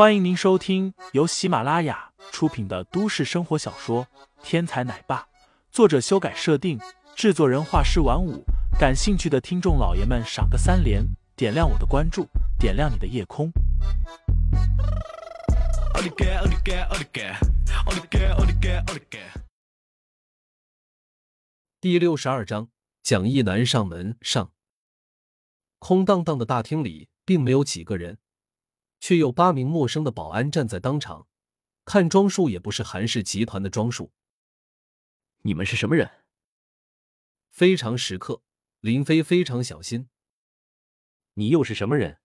欢迎您收听由喜马拉雅出品的都市生活小说《天才奶爸》，作者修改设定，制作人画师晚舞。感兴趣的听众老爷们，赏个三连，点亮我的关注，点亮你的夜空。第六十二章，蒋一南上门上。空荡荡的大厅里，并没有几个人。却有八名陌生的保安站在当场，看装束也不是韩氏集团的装束。你们是什么人？非常时刻，林飞非常小心。你又是什么人？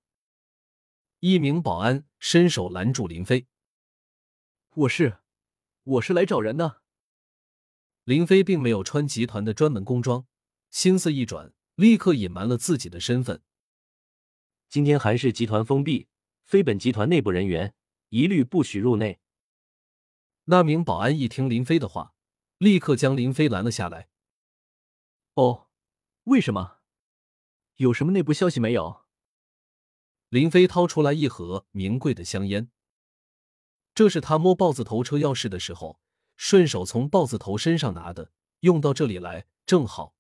一名保安伸手拦住林飞。我是，我是来找人的。林飞并没有穿集团的专门工装，心思一转，立刻隐瞒了自己的身份。今天韩氏集团封闭。非本集团内部人员一律不许入内。那名保安一听林飞的话，立刻将林飞拦了下来。哦，为什么？有什么内部消息没有？林飞掏出来一盒名贵的香烟，这是他摸豹子头车钥匙的时候顺手从豹子头身上拿的，用到这里来正好。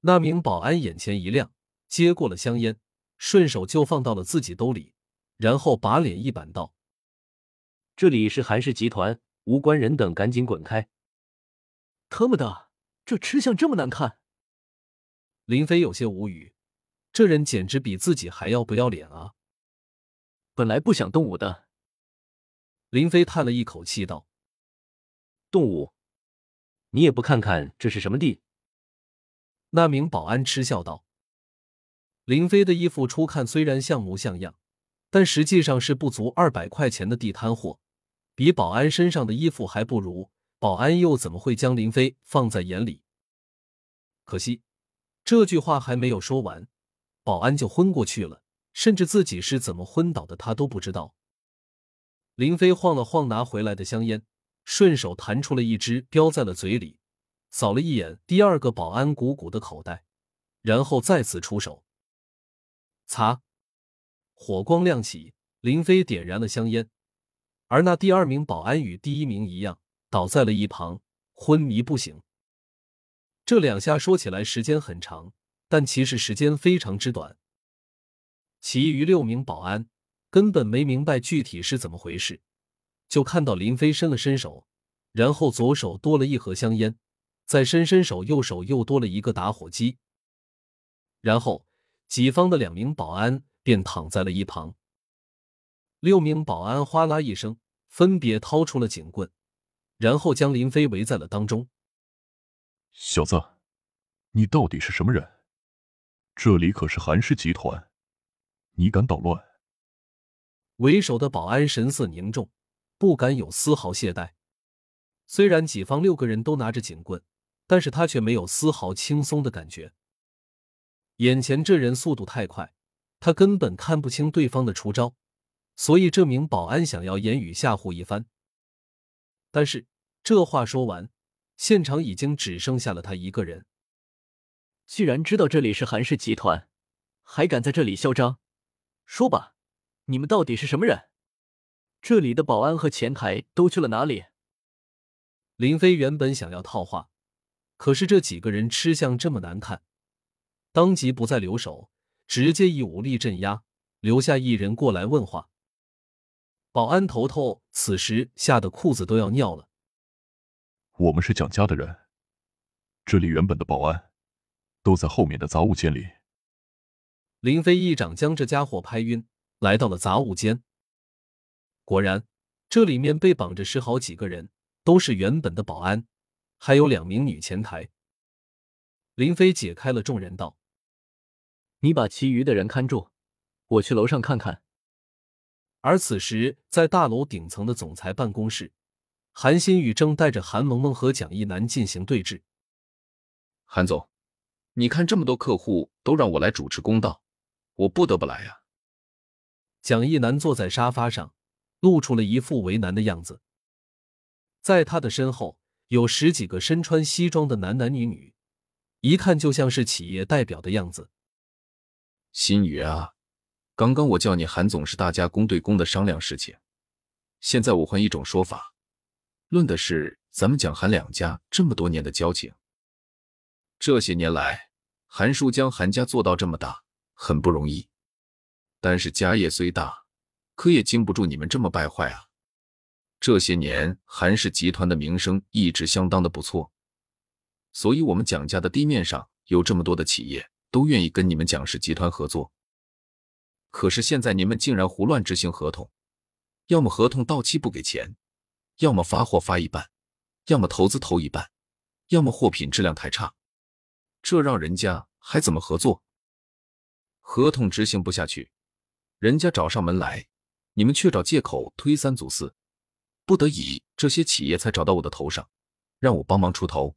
那名保安眼前一亮，接过了香烟，顺手就放到了自己兜里。然后把脸一板道：“这里是韩氏集团，无关人等赶紧滚开！”他妈的，这吃相这么难看！林飞有些无语，这人简直比自己还要不要脸啊！本来不想动武的，林飞叹了一口气道：“动武？你也不看看这是什么地？”那名保安嗤笑道：“林飞的衣服初看虽然像模像样。”但实际上是不足二百块钱的地摊货，比保安身上的衣服还不如。保安又怎么会将林飞放在眼里？可惜这句话还没有说完，保安就昏过去了，甚至自己是怎么昏倒的他都不知道。林飞晃了晃拿回来的香烟，顺手弹出了一支，叼在了嘴里，扫了一眼第二个保安鼓鼓的口袋，然后再次出手，擦。火光亮起，林飞点燃了香烟，而那第二名保安与第一名一样，倒在了一旁，昏迷不醒。这两下说起来时间很长，但其实时间非常之短。其余六名保安根本没明白具体是怎么回事，就看到林飞伸了伸手，然后左手多了一盒香烟，再伸伸手，右手又多了一个打火机，然后己方的两名保安。便躺在了一旁。六名保安哗啦一声，分别掏出了警棍，然后将林飞围在了当中。小子，你到底是什么人？这里可是韩氏集团，你敢捣乱？为首的保安神色凝重，不敢有丝毫懈怠。虽然己方六个人都拿着警棍，但是他却没有丝毫轻松的感觉。眼前这人速度太快。他根本看不清对方的出招，所以这名保安想要言语吓唬一番。但是这话说完，现场已经只剩下了他一个人。既然知道这里是韩氏集团，还敢在这里嚣张？说吧，你们到底是什么人？这里的保安和前台都去了哪里？林飞原本想要套话，可是这几个人吃相这么难看，当即不再留手。直接以武力镇压，留下一人过来问话。保安头头此时吓得裤子都要尿了。我们是蒋家的人，这里原本的保安都在后面的杂物间里。林飞一掌将这家伙拍晕，来到了杂物间。果然，这里面被绑着十好几个人，都是原本的保安，还有两名女前台。林飞解开了众人道。你把其余的人看住，我去楼上看看。而此时，在大楼顶层的总裁办公室，韩新宇正带着韩萌萌和蒋一楠进行对峙。韩总，你看这么多客户都让我来主持公道，我不得不来呀。蒋一楠坐在沙发上，露出了一副为难的样子。在他的身后有十几个身穿西装的男男女女，一看就像是企业代表的样子。新宇啊，刚刚我叫你韩总，是大家公对公的商量事情。现在我换一种说法，论的是咱们蒋韩两家这么多年的交情。这些年来，韩叔将韩家做到这么大，很不容易。但是家业虽大，可也经不住你们这么败坏啊！这些年，韩氏集团的名声一直相当的不错，所以我们蒋家的地面上有这么多的企业都愿意跟你们蒋氏集团合作。可是现在你们竟然胡乱执行合同，要么合同到期不给钱，要么发货发一半，要么投资投一半，要么货品质量太差，这让人家还怎么合作？合同执行不下去，人家找上门来，你们却找借口推三阻四。不得已，这些企业才找到我的头上，让我帮忙出头。